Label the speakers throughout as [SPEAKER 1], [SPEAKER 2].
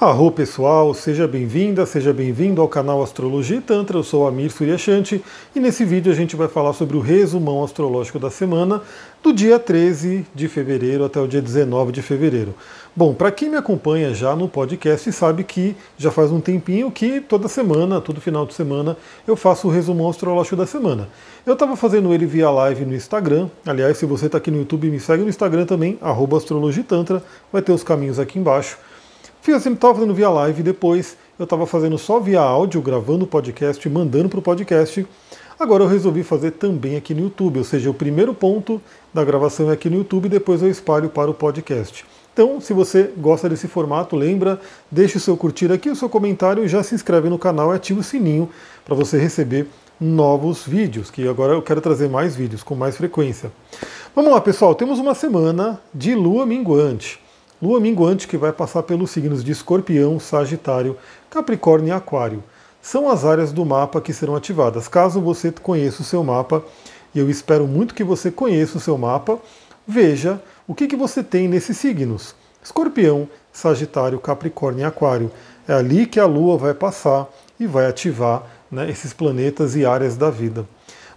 [SPEAKER 1] Arro pessoal, seja bem-vinda, seja bem-vindo ao canal Astrologia e Tantra. Eu sou Amir Suryashanti e nesse vídeo a gente vai falar sobre o resumão astrológico da semana do dia 13 de fevereiro até o dia 19 de fevereiro. Bom, para quem me acompanha já no podcast sabe que já faz um tempinho que toda semana, todo final de semana, eu faço o resumão astrológico da semana. Eu estava fazendo ele via live no Instagram. Aliás, se você está aqui no YouTube, me segue no Instagram também, arroba Astrologia e Tantra, vai ter os caminhos aqui embaixo. Fiz assim, estava fazendo via live, depois eu estava fazendo só via áudio, gravando o podcast, mandando para o podcast. Agora eu resolvi fazer também aqui no YouTube, ou seja, o primeiro ponto da gravação é aqui no YouTube, depois eu espalho para o podcast. Então, se você gosta desse formato, lembra, deixe o seu curtir aqui, o seu comentário, já se inscreve no canal e ativa o sininho para você receber novos vídeos, que agora eu quero trazer mais vídeos com mais frequência. Vamos lá, pessoal, temos uma semana de lua minguante. Lua minguante que vai passar pelos signos de Escorpião, Sagitário, Capricórnio e Aquário. São as áreas do mapa que serão ativadas. Caso você conheça o seu mapa, e eu espero muito que você conheça o seu mapa, veja o que, que você tem nesses signos. Escorpião, Sagitário, Capricórnio e Aquário. É ali que a Lua vai passar e vai ativar né, esses planetas e áreas da vida.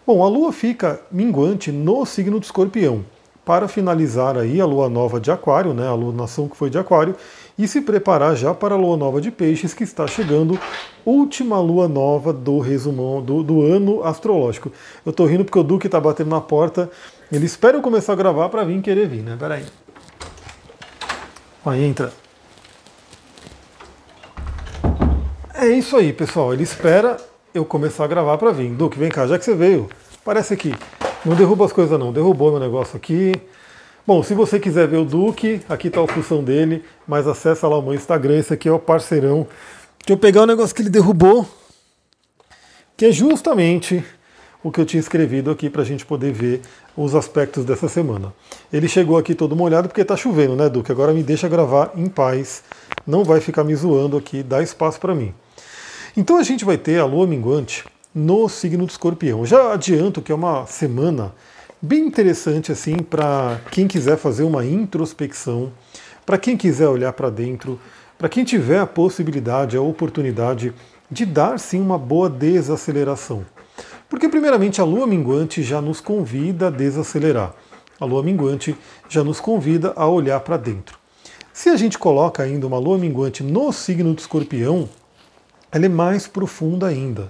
[SPEAKER 1] Bom, a Lua fica minguante no signo do Escorpião para finalizar aí a lua nova de Aquário, né, a lunação que foi de Aquário, e se preparar já para a lua nova de Peixes, que está chegando, última lua nova do resumão do, do ano astrológico. Eu estou rindo porque o Duque está batendo na porta, ele espera eu começar a gravar para vir querer vir, né? Peraí. Aí entra. É isso aí, pessoal. Ele espera eu começar a gravar para vir. Duque, vem cá, já que você veio, parece aqui. Não derruba as coisas não, derrubou meu negócio aqui. Bom, se você quiser ver o Duque, aqui está a função dele, mas acessa lá o meu Instagram, esse aqui é o parceirão. Deixa eu pegar o negócio que ele derrubou, que é justamente o que eu tinha escrevido aqui para a gente poder ver os aspectos dessa semana. Ele chegou aqui todo molhado porque está chovendo, né, Duque? Agora me deixa gravar em paz, não vai ficar me zoando aqui, dá espaço para mim. Então a gente vai ter a lua minguante no signo do escorpião. Já adianto que é uma semana bem interessante assim para quem quiser fazer uma introspecção, para quem quiser olhar para dentro, para quem tiver a possibilidade, a oportunidade de dar sim uma boa desaceleração. Porque primeiramente a lua minguante já nos convida a desacelerar. A lua minguante já nos convida a olhar para dentro. Se a gente coloca ainda uma lua minguante no signo do escorpião, ela é mais profunda ainda.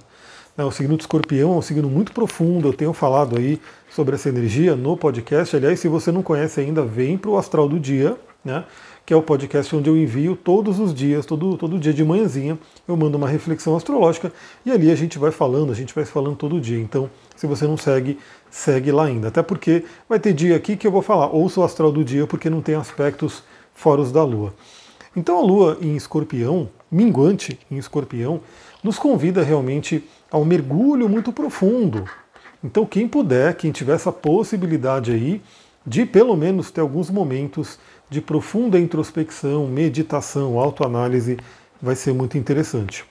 [SPEAKER 1] Né, o signo de escorpião é um signo muito profundo, eu tenho falado aí sobre essa energia no podcast. Aliás, se você não conhece ainda, vem para o Astral do Dia, né? que é o podcast onde eu envio todos os dias, todo, todo dia de manhãzinha, eu mando uma reflexão astrológica e ali a gente vai falando, a gente vai falando todo dia. Então, se você não segue, segue lá ainda. Até porque vai ter dia aqui que eu vou falar, ouça o astral do dia, porque não tem aspectos fora da Lua. Então a Lua em escorpião, minguante em escorpião, nos convida realmente a um mergulho muito profundo. Então, quem puder, quem tiver essa possibilidade aí, de pelo menos ter alguns momentos de profunda introspecção, meditação, autoanálise, vai ser muito interessante.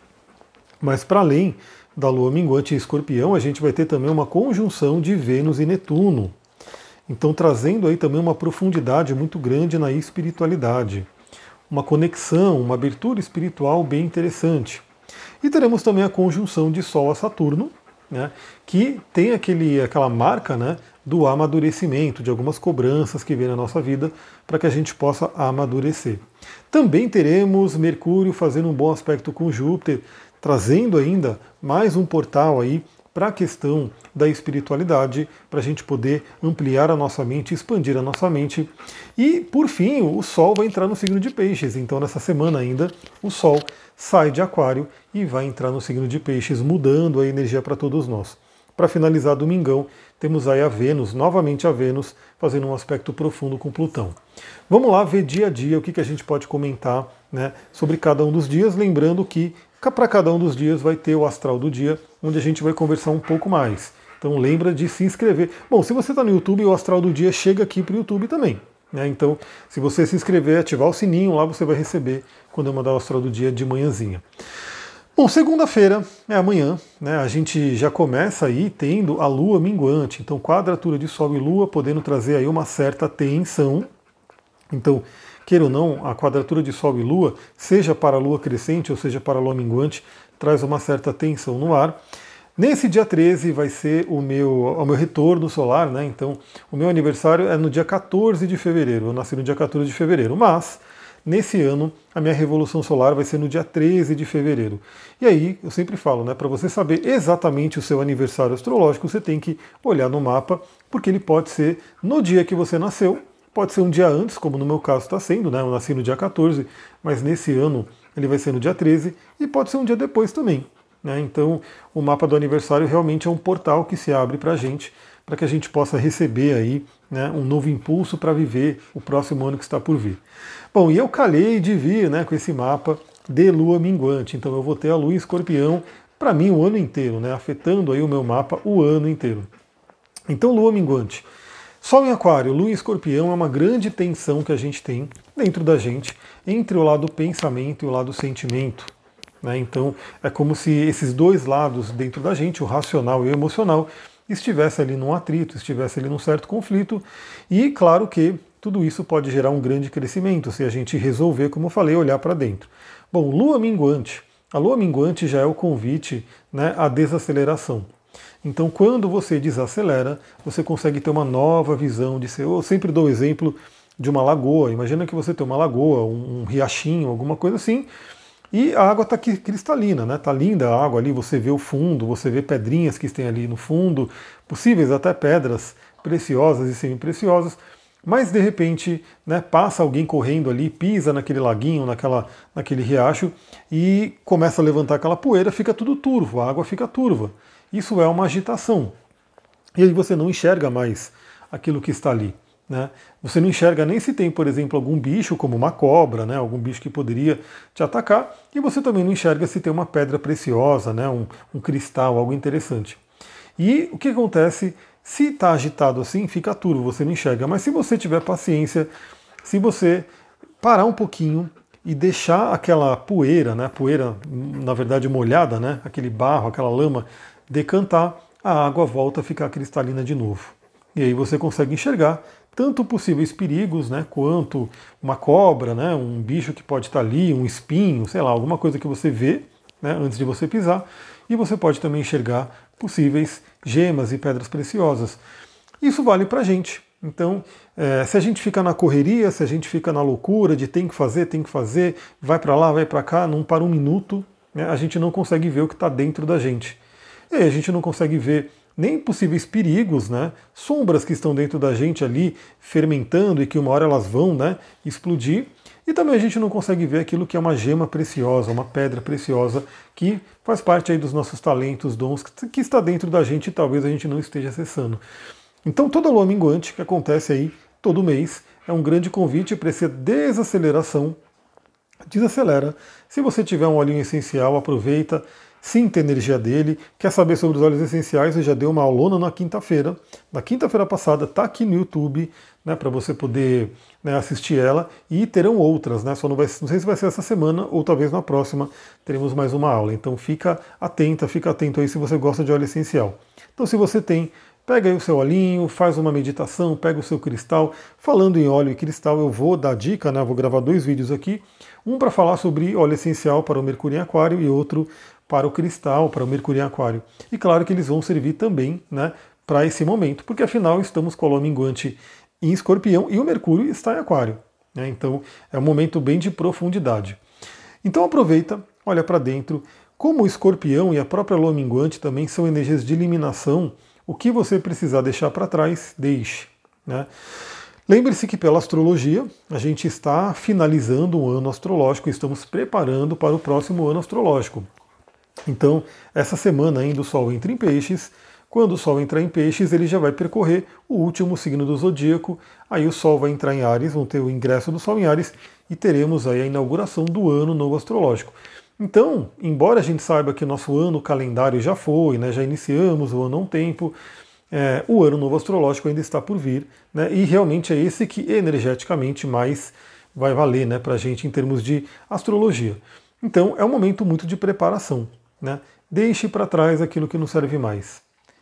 [SPEAKER 1] Mas para além da lua minguante em escorpião, a gente vai ter também uma conjunção de Vênus e Netuno. Então, trazendo aí também uma profundidade muito grande na espiritualidade, uma conexão, uma abertura espiritual bem interessante. E teremos também a conjunção de Sol a Saturno, né, que tem aquele, aquela marca né, do amadurecimento, de algumas cobranças que vem na nossa vida, para que a gente possa amadurecer. Também teremos Mercúrio fazendo um bom aspecto com Júpiter, trazendo ainda mais um portal aí para a questão da espiritualidade, para a gente poder ampliar a nossa mente, expandir a nossa mente. E, por fim, o Sol vai entrar no signo de Peixes. Então, nessa semana ainda, o Sol sai de Aquário e vai entrar no signo de Peixes, mudando a energia para todos nós. Para finalizar domingão, temos aí a Vênus, novamente a Vênus, fazendo um aspecto profundo com Plutão. Vamos lá ver dia a dia o que, que a gente pode comentar né, sobre cada um dos dias, lembrando que para cada um dos dias vai ter o astral do dia, onde a gente vai conversar um pouco mais. Então lembra de se inscrever. Bom, se você está no YouTube, o astral do dia chega aqui para o YouTube também. Né? Então, se você se inscrever, ativar o sininho, lá você vai receber quando eu mandar o astral do dia de manhãzinha. Bom, segunda-feira é amanhã, né? A gente já começa aí tendo a Lua minguante, então quadratura de Sol e Lua podendo trazer aí uma certa tensão. Então, queira ou não, a quadratura de Sol e Lua, seja para a Lua crescente ou seja para a Lua minguante, traz uma certa tensão no ar. Nesse dia 13 vai ser o meu, o meu retorno solar, né? Então, o meu aniversário é no dia 14 de fevereiro. Eu nasci no dia 14 de fevereiro, mas nesse ano a minha revolução solar vai ser no dia 13 de fevereiro. E aí, eu sempre falo, né, para você saber exatamente o seu aniversário astrológico, você tem que olhar no mapa, porque ele pode ser no dia que você nasceu Pode ser um dia antes, como no meu caso está sendo, né? Eu nasci no dia 14, mas nesse ano ele vai ser no dia 13, e pode ser um dia depois também. Né? Então, o mapa do aniversário realmente é um portal que se abre para a gente, para que a gente possa receber aí né, um novo impulso para viver o próximo ano que está por vir. Bom, e eu calhei de vir né, com esse mapa de lua minguante, então eu vou ter a lua em escorpião para mim o ano inteiro, né, afetando aí o meu mapa o ano inteiro. Então, lua minguante. Sol em Aquário, Lua em Escorpião é uma grande tensão que a gente tem dentro da gente entre o lado pensamento e o lado sentimento. Né? Então é como se esses dois lados dentro da gente, o racional e o emocional, estivesse ali num atrito, estivesse ali num certo conflito. E claro que tudo isso pode gerar um grande crescimento se a gente resolver, como eu falei, olhar para dentro. Bom, Lua minguante. A Lua minguante já é o convite né, à desaceleração. Então, quando você desacelera, você consegue ter uma nova visão de ser. Eu sempre dou o exemplo de uma lagoa. Imagina que você tem uma lagoa, um, um riachinho, alguma coisa assim, e a água está cristalina, né? Tá linda a água ali, você vê o fundo, você vê pedrinhas que tem ali no fundo, possíveis até pedras preciosas e semi-preciosas. Mas de repente, né, passa alguém correndo ali, pisa naquele laguinho, naquela, naquele riacho e começa a levantar aquela poeira, fica tudo turvo, a água fica turva. Isso é uma agitação. E aí você não enxerga mais aquilo que está ali. Né? Você não enxerga nem se tem, por exemplo, algum bicho, como uma cobra, né? algum bicho que poderia te atacar, e você também não enxerga se tem uma pedra preciosa, né? um, um cristal, algo interessante. E o que acontece? Se está agitado assim, fica turvo, você não enxerga. Mas se você tiver paciência, se você parar um pouquinho e deixar aquela poeira, né? Poeira, na verdade, molhada, né? Aquele barro, aquela lama decantar, a água volta a ficar cristalina de novo. E aí você consegue enxergar tanto possíveis perigos, né, quanto uma cobra, né, um bicho que pode estar ali, um espinho, sei lá, alguma coisa que você vê né, antes de você pisar. E você pode também enxergar possíveis gemas e pedras preciosas. Isso vale para a gente. Então, é, se a gente fica na correria, se a gente fica na loucura de tem que fazer, tem que fazer, vai para lá, vai para cá, não para um minuto, né, a gente não consegue ver o que está dentro da gente. E aí a gente não consegue ver nem possíveis perigos, né? Sombras que estão dentro da gente ali fermentando e que uma hora elas vão, né, explodir. E também a gente não consegue ver aquilo que é uma gema preciosa, uma pedra preciosa que faz parte aí dos nossos talentos, dons que está dentro da gente e talvez a gente não esteja acessando. Então toda lua minguante que acontece aí todo mês é um grande convite para essa desaceleração. Desacelera. Se você tiver um olhinho essencial, aproveita sinta a energia dele. Quer saber sobre os óleos essenciais? Eu já dei uma aulona na quinta-feira. Na quinta-feira passada, está aqui no YouTube, né, para você poder né, assistir ela. E terão outras, né? Só não, vai, não sei se vai ser essa semana ou talvez na próxima teremos mais uma aula. Então fica atenta, fica atento aí se você gosta de óleo essencial. Então se você tem Pega aí o seu olhinho, faz uma meditação, pega o seu cristal. Falando em óleo e cristal, eu vou dar dica, né? Vou gravar dois vídeos aqui. Um para falar sobre óleo essencial para o Mercúrio em Aquário e outro para o cristal, para o Mercúrio em Aquário. E claro que eles vão servir também né, para esse momento, porque afinal estamos com a lua minguante em escorpião e o Mercúrio está em Aquário. Né, então é um momento bem de profundidade. Então aproveita, olha para dentro. Como o escorpião e a própria lua minguante também são energias de eliminação, o que você precisar deixar para trás, deixe. Né? Lembre-se que pela astrologia a gente está finalizando um ano astrológico, estamos preparando para o próximo ano astrológico. Então, essa semana ainda o Sol entra em peixes. Quando o Sol entrar em peixes, ele já vai percorrer o último signo do zodíaco. Aí o Sol vai entrar em Ares, vão ter o ingresso do Sol em Ares e teremos aí a inauguração do ano novo astrológico. Então, embora a gente saiba que o nosso ano calendário já foi, né, já iniciamos o ano há um tempo, é, o ano novo astrológico ainda está por vir, né, e realmente é esse que energeticamente mais vai valer né, para a gente em termos de astrologia. Então, é um momento muito de preparação. Né? Deixe para trás aquilo que não serve mais.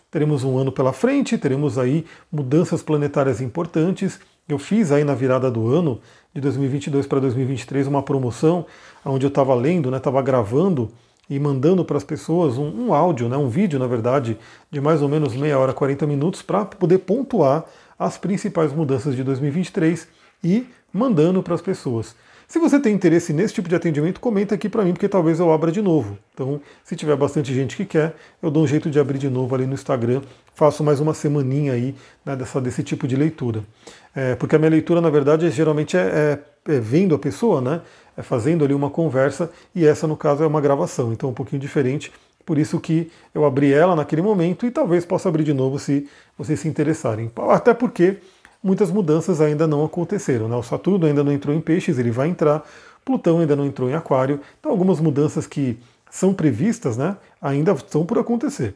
[SPEAKER 1] Teremos um ano pela frente, teremos aí mudanças planetárias importantes, Eu fiz aí na virada do ano, de 2022 para 2023, uma promoção onde eu estava lendo, estava né, gravando e mandando para as pessoas um, um, áudio, né, um vídeo, na verdade, de mais ou menos meia hora, 40 minutos, para poder pontuar as principais mudanças de 2023 e mandando para as pessoas. Se você tem interesse nesse tipo de atendimento, comenta aqui para mim, porque talvez eu abra de novo. Então, se tiver bastante gente que quer, eu dou um jeito de abrir de novo ali no Instagram. Faço mais uma semaninha aí né, dessa, desse tipo de leitura. É, porque a minha leitura, na verdade, é, geralmente é, é, é vendo a pessoa, né? É fazendo ali uma conversa, e essa, no caso, é uma gravação. Então, é um pouquinho diferente. Por isso que eu abri ela naquele momento e talvez possa abrir de novo se vocês se interessarem. Até porque muitas mudanças ainda não aconteceram. Né? O Saturno ainda não entrou em peixes, ele vai entrar, Plutão ainda não entrou em aquário, então algumas mudanças que são previstas né, ainda estão por acontecer.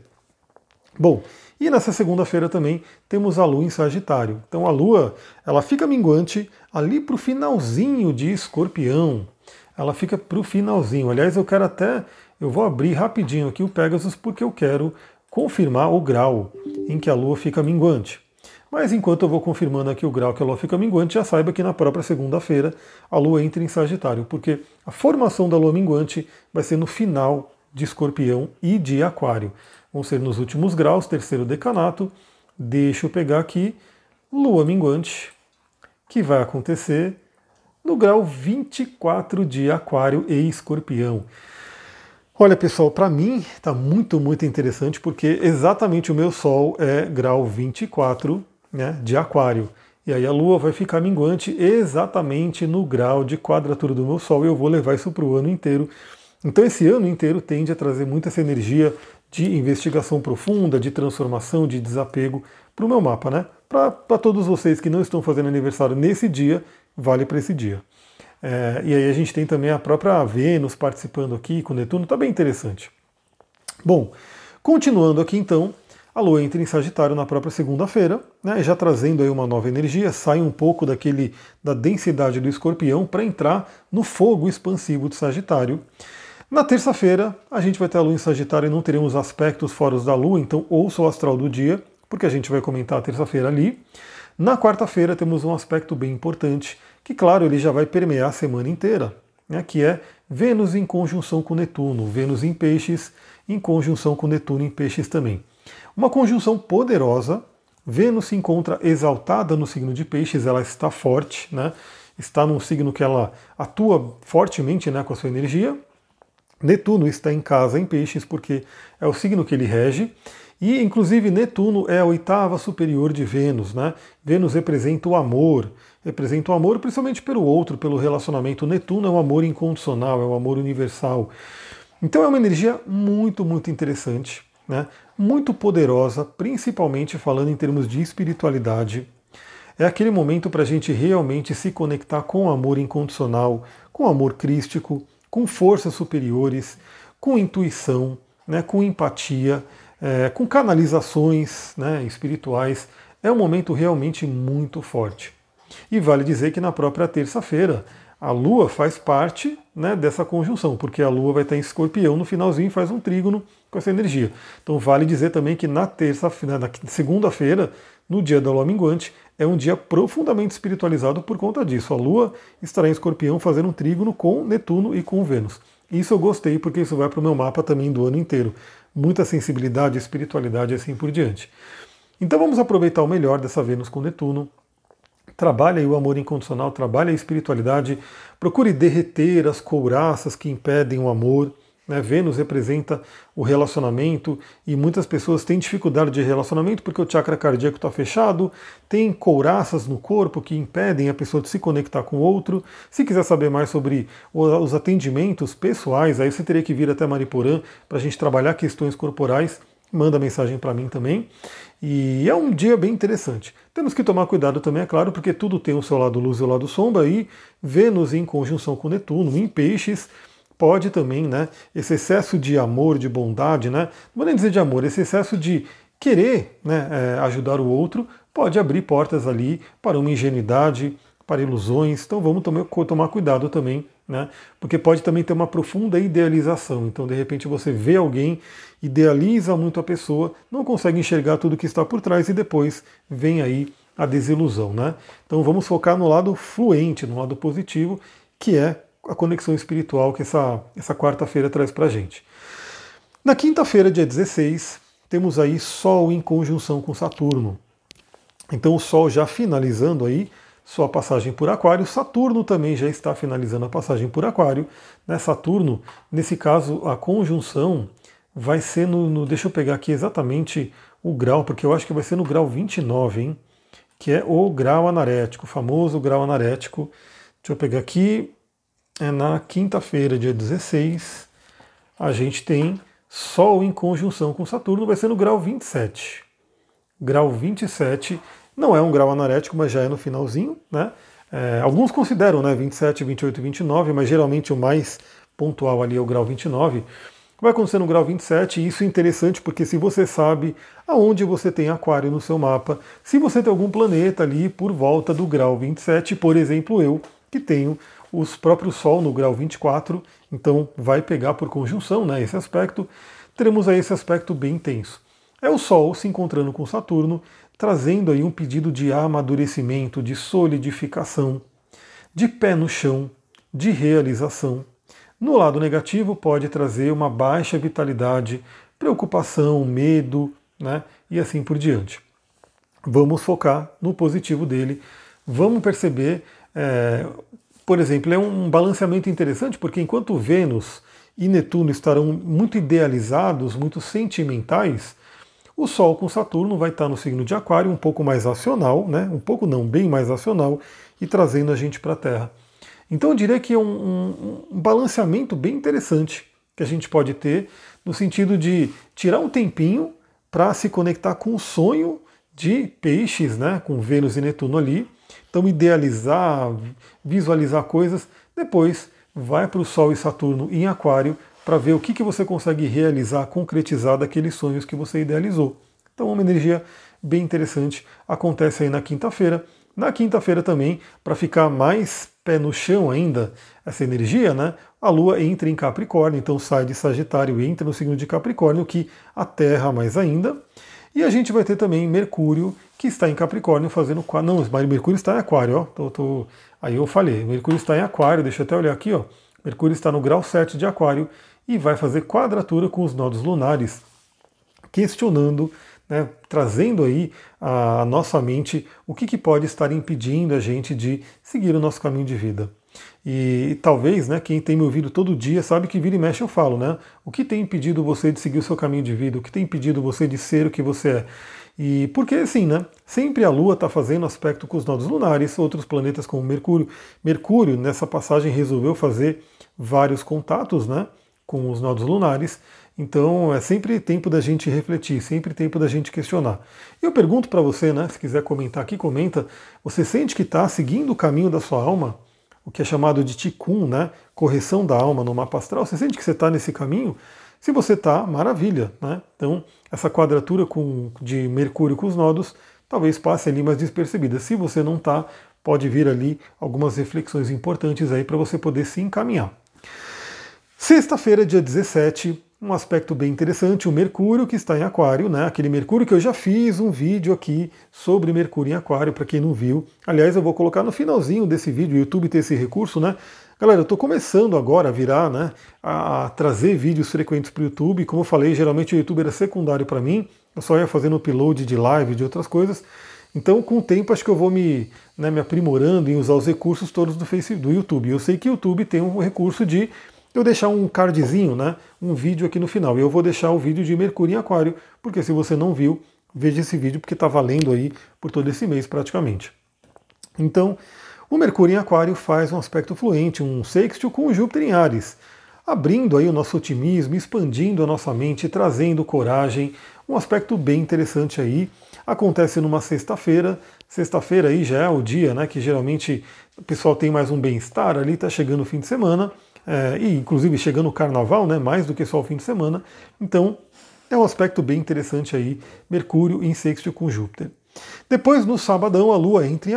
[SPEAKER 1] Bom, e nessa segunda-feira também temos a Lua em Sagitário. Então a Lua ela fica minguante ali para o finalzinho de Escorpião. Ela fica para o finalzinho. Aliás, eu quero até, eu vou abrir rapidinho aqui o Pegasus porque eu quero confirmar o grau em que a Lua fica minguante. Mas enquanto eu vou confirmando aqui o grau que a Lua fica minguante, já saiba que na própria segunda-feira a Lua entra em Sagitário, porque a formação da Lua minguante vai ser no final de Escorpião e de Aquário. Vão ser nos últimos graus, terceiro decanato. Deixa eu pegar aqui Lua minguante, que vai acontecer no grau 24 de Aquário e Escorpião. Olha pessoal, para mim está muito, muito interessante porque exatamente o meu Sol é grau 24 né, de Aquário. E aí a Lua vai ficar minguante exatamente no grau de quadratura do meu Sol e eu vou levar isso para o ano inteiro. Então esse ano inteiro tende a trazer muita essa energia de investigação profunda, de transformação, de desapego para o meu mapa, né? Para todos vocês que não estão fazendo aniversário nesse dia, vale para esse dia. É, e aí a gente tem também a própria Vênus participando aqui com Netuno, está bem interessante. Bom, continuando aqui então, a Lua entra em Sagitário na própria segunda-feira, né, já trazendo aí uma nova energia, sai um pouco daquele da densidade do Escorpião para entrar no fogo expansivo de Sagitário. Na terça-feira, a gente vai ter a Lua em Sagitário e não teremos aspectos fora da Lua, então ouça o astral do dia, porque a gente vai comentar a terça-feira ali. Na quarta-feira temos um aspecto bem importante, que claro, ele já vai permear a semana inteira, né, que é Vênus em conjunção com Netuno, Vênus em peixes em conjunção com Netuno em peixes também. Uma conjunção poderosa. Vênus se encontra exaltada no signo de Peixes, ela está forte, né? está num signo que ela atua fortemente né, com a sua energia. Netuno está em casa em Peixes, porque é o signo que ele rege. E, inclusive, Netuno é a oitava superior de Vênus. Né? Vênus representa o amor, representa o amor principalmente pelo outro, pelo relacionamento. Netuno é um amor incondicional, é um amor universal. Então é uma energia muito, muito interessante né, muito poderosa, principalmente falando em termos de espiritualidade. É aquele momento para a gente realmente se conectar com o amor incondicional, com o amor crístico, com forças superiores, com intuição, né, com empatia, é, com canalizações né, espirituais. É um momento realmente muito forte. E vale dizer que na própria terça-feira a Lua faz parte né, dessa conjunção, porque a Lua vai estar em escorpião no finalzinho faz um trígono com essa energia. Então vale dizer também que na terça, na segunda-feira, no dia da Lua minguante, é um dia profundamente espiritualizado por conta disso. A Lua estará em escorpião fazendo um trígono com Netuno e com Vênus. Isso eu gostei porque isso vai para o meu mapa também do ano inteiro. Muita sensibilidade, espiritualidade e assim por diante. Então vamos aproveitar o melhor dessa Vênus com Netuno Trabalhe o amor incondicional, trabalhe a espiritualidade, procure derreter as couraças que impedem o amor. Né? Vênus representa o relacionamento e muitas pessoas têm dificuldade de relacionamento porque o chakra cardíaco está fechado, tem couraças no corpo que impedem a pessoa de se conectar com o outro. Se quiser saber mais sobre os atendimentos pessoais, aí você teria que vir até Mariporã para a gente trabalhar questões corporais manda mensagem para mim também. E é um dia bem interessante. Temos que tomar cuidado também, é claro, porque tudo tem o seu lado luz e o lado sombra, e Vênus em conjunção com Netuno, em peixes, pode também, né, esse excesso de amor, de bondade, né, não vou nem dizer de amor, esse excesso de querer né, é, ajudar o outro, pode abrir portas ali para uma ingenuidade, para ilusões, então vamos tomar, tomar cuidado também né? Porque pode também ter uma profunda idealização. Então, de repente, você vê alguém, idealiza muito a pessoa, não consegue enxergar tudo que está por trás e depois vem aí a desilusão, né? Então vamos focar no lado fluente, no lado positivo, que é a conexão espiritual que essa, essa quarta-feira traz para a gente. Na quinta-feira, dia 16, temos aí Sol em conjunção com Saturno. Então o Sol já finalizando aí sua passagem por Aquário, Saturno também já está finalizando a passagem por Aquário. Né? Saturno, nesse caso, a conjunção vai ser no, no, Deixa eu pegar aqui exatamente o grau, porque eu acho que vai ser no grau 29, hein? Que é o grau anarético, o famoso grau anarético. Deixa eu pegar aqui. É na quinta-feira, dia 16. A gente tem Sol em conjunção com Saturno, vai ser no grau 27. Grau 27 não é um grau anarético, mas já é no finalzinho, né? É, alguns consideram né, 27, 28 e 29, mas geralmente o mais pontual ali é o grau 29. Vai acontecer no grau 27, e isso é interessante porque se você sabe aonde você tem aquário no seu mapa, se você tem algum planeta ali por volta do grau 27, por exemplo, eu, que tenho os próprios Sol no grau 24, então vai pegar por conjunção né, esse aspecto, teremos aí esse aspecto bem intenso. É o Sol se encontrando com Saturno, trazendo aí um pedido de amadurecimento, de solidificação, de pé no chão, de realização. No lado negativo, pode trazer uma baixa vitalidade, preocupação, medo, né? E assim por diante. Vamos focar no positivo dele. Vamos perceber, é, por exemplo, é um balanceamento interessante, porque enquanto Vênus e Netuno estarão muito idealizados, muito sentimentais, o Sol com Saturno vai estar no signo de Aquário, um pouco mais racional, né? um pouco não, bem mais racional, e trazendo a gente para a Terra. Então eu diria que é um, um, balanceamento bem interessante que a gente pode ter, no sentido de tirar um tempinho para se conectar com o sonho de peixes, né? com Vênus e Netuno ali. Então idealizar, visualizar coisas, depois vai para o Sol e Saturno em Aquário para ver o que, que você consegue realizar, concretizar daqueles sonhos que você idealizou. Então, uma energia bem interessante acontece aí na quinta-feira. Na quinta-feira também, para ficar mais pé no chão ainda, essa energia, né? A Lua entra em Capricórnio, então sai de Sagitário e entra no signo de Capricórnio, que a Terra mais ainda. E a gente vai ter também Mercúrio, que está em Capricórnio, fazendo. Não, Mercúrio está em Aquário, ó. Tô, tô... Aí eu falei, Mercúrio está em Aquário, deixa eu até olhar aqui, ó. Mercúrio está no grau 7 de Aquário e vai fazer quadratura com os nodos lunares, questionando, né, trazendo aí à nossa mente o que, que pode estar impedindo a gente de seguir o nosso caminho de vida. E talvez, né, quem tem me ouvido todo dia sabe que vira e mexe eu falo, né? O que tem impedido você de seguir o seu caminho de vida? O que tem impedido você de ser o que você é? E porque assim, né? Sempre a Lua está fazendo aspecto com os nodos lunares, outros planetas como Mercúrio. Mercúrio, nessa passagem, resolveu fazer vários contatos, né? com os nodos lunares. Então é sempre tempo da gente refletir, sempre tempo da gente questionar. Eu pergunto para você, né, se quiser comentar aqui, comenta. Você sente que está seguindo o caminho da sua alma, o que é chamado de tikkun, né, correção da alma no mapa astral? Você sente que você está nesse caminho? Se você está, maravilha, né? Então essa quadratura com, de Mercúrio com os nodos talvez passe ali mais despercebida. Se você não está, pode vir ali algumas reflexões importantes aí para você poder se encaminhar. Sexta-feira, dia 17, um aspecto bem interessante, o Mercúrio que está em Aquário, né? Aquele Mercúrio que eu já fiz um vídeo aqui sobre Mercúrio em Aquário, para quem não viu. Aliás, eu vou colocar no finalzinho desse vídeo, o YouTube tem esse recurso, né? Galera, eu estou começando agora a virar, né, a, trazer vídeos frequentes para o YouTube. Como eu falei, geralmente o YouTube era secundário para mim, eu só ia fazendo upload de live, de outras coisas. Então, com o tempo, acho que eu vou me, né, me aprimorando em usar os recursos todos do Facebook, do YouTube. Eu sei que o YouTube tem um recurso de eu deixar um cardzinho, né, um vídeo aqui no final. E eu vou deixar o vídeo de Mercúrio em Aquário, porque se você não viu, veja esse vídeo porque está valendo aí por todo esse mês praticamente. Então, o Mercúrio em Aquário faz um aspecto fluente, um sextil com o Júpiter em Ares, abrindo aí o nosso otimismo, expandindo a nossa mente, trazendo coragem, um aspecto bem interessante aí. Acontece numa sexta-feira, sexta-feira aí já é o dia, né, que geralmente o pessoal tem mais um bem-estar ali, está chegando o fim de semana é, e inclusive chegando o carnaval, né, mais do que só o fim de semana. Então é um aspecto bem interessante aí, Mercúrio em sexto com Júpiter. Depois, no sabadão, a Lua entra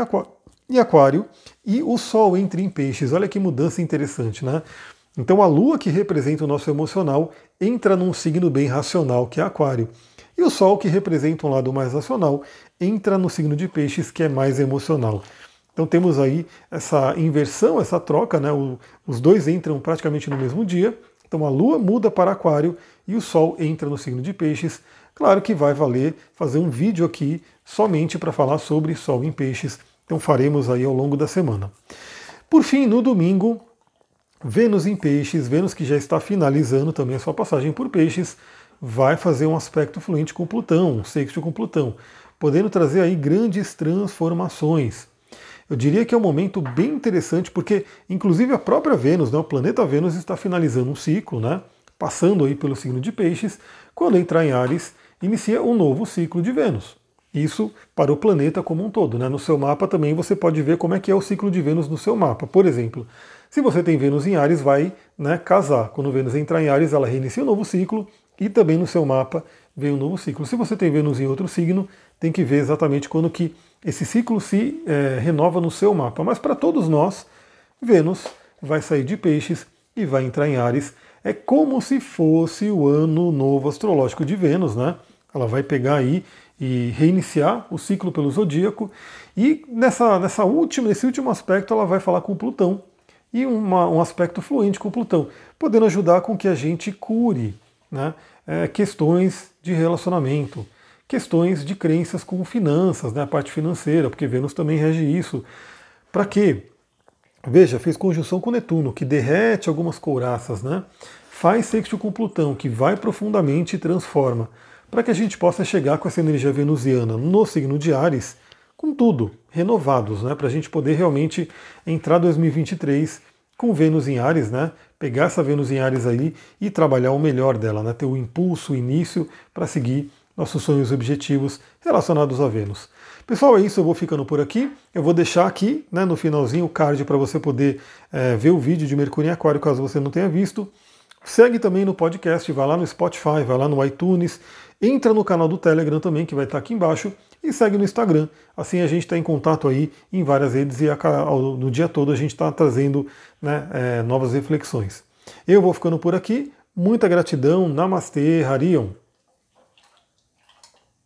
[SPEAKER 1] em Aquário e o Sol entra em Peixes. Olha que mudança interessante, né? Então a Lua, que representa o nosso emocional, entra num signo bem racional, que é Aquário. E o Sol, que representa um lado mais racional, entra no signo de Peixes, que é mais emocional. Então temos aí essa inversão, essa troca, né? O, os dois entram praticamente no mesmo dia. Então a Lua muda para Aquário e o Sol entra no signo de Peixes. Claro que vai valer fazer um vídeo aqui somente para falar sobre Sol em Peixes. Então faremos aí ao longo da semana. Por fim, no domingo, Vênus em Peixes, Vênus que já está finalizando também a sua passagem por Peixes, vai fazer um aspecto fluente com Plutão, um sexto com Plutão, podendo trazer aí grandes transformações. Eu diria que é um momento bem interessante, porque inclusive a própria Vênus, né, o planeta Vênus está finalizando um ciclo, né, passando aí pelo signo de Peixes, quando entrar em Ares, inicia um novo ciclo de Vênus. Isso para o planeta como um todo. Né? No seu mapa também você pode ver como é que é o ciclo de Vênus no seu mapa. Por exemplo, se você tem Vênus em Ares, vai né, casar. Quando Vênus entrar em Ares, ela reinicia um novo ciclo e também no seu mapa vem um novo ciclo. Se você tem Vênus em outro signo, tem que ver exatamente quando que esse ciclo se é, renova no seu mapa. Mas para todos nós, Vênus vai sair de peixes e vai entrar em Ares. É como se fosse o ano novo astrológico de Vênus, né? Ela vai pegar aí e reiniciar o ciclo pelo zodíaco. E nessa, nessa última, nesse último aspecto, ela vai falar com Plutão. E uma, um aspecto fluente com Plutão, podendo ajudar com que a gente cure né, é, questões de relacionamento, questões de crenças com finanças, né, a parte financeira, porque Vênus também rege isso. Para quê? Veja, fez conjunção com Netuno, que derrete algumas couraças, né? Faz sexto com Plutão, que vai profundamente e transforma para que a gente possa chegar com essa energia venusiana no signo de Ares, com tudo, renovados, né? Para a gente poder realmente entrar 2023 com Vênus em Ares, né? Pegar essa Vênus em Ares aí e trabalhar o melhor dela, né? Ter o impulso, o início para seguir nossos sonhos e objetivos relacionados a Vênus. Pessoal, é isso, eu vou ficando por aqui. Eu vou deixar aqui né, no finalzinho o card para você poder é, ver o vídeo de Mercúrio em Aquário, caso você não tenha visto. Segue também no podcast, vai lá no Spotify, vai lá no iTunes, entra no canal do Telegram também, que vai estar aqui embaixo, e segue no Instagram. Assim a gente está em contato aí em várias redes e no dia todo a gente está trazendo né, é, novas reflexões. Eu vou ficando por aqui. Muita gratidão. Namastê, Harion.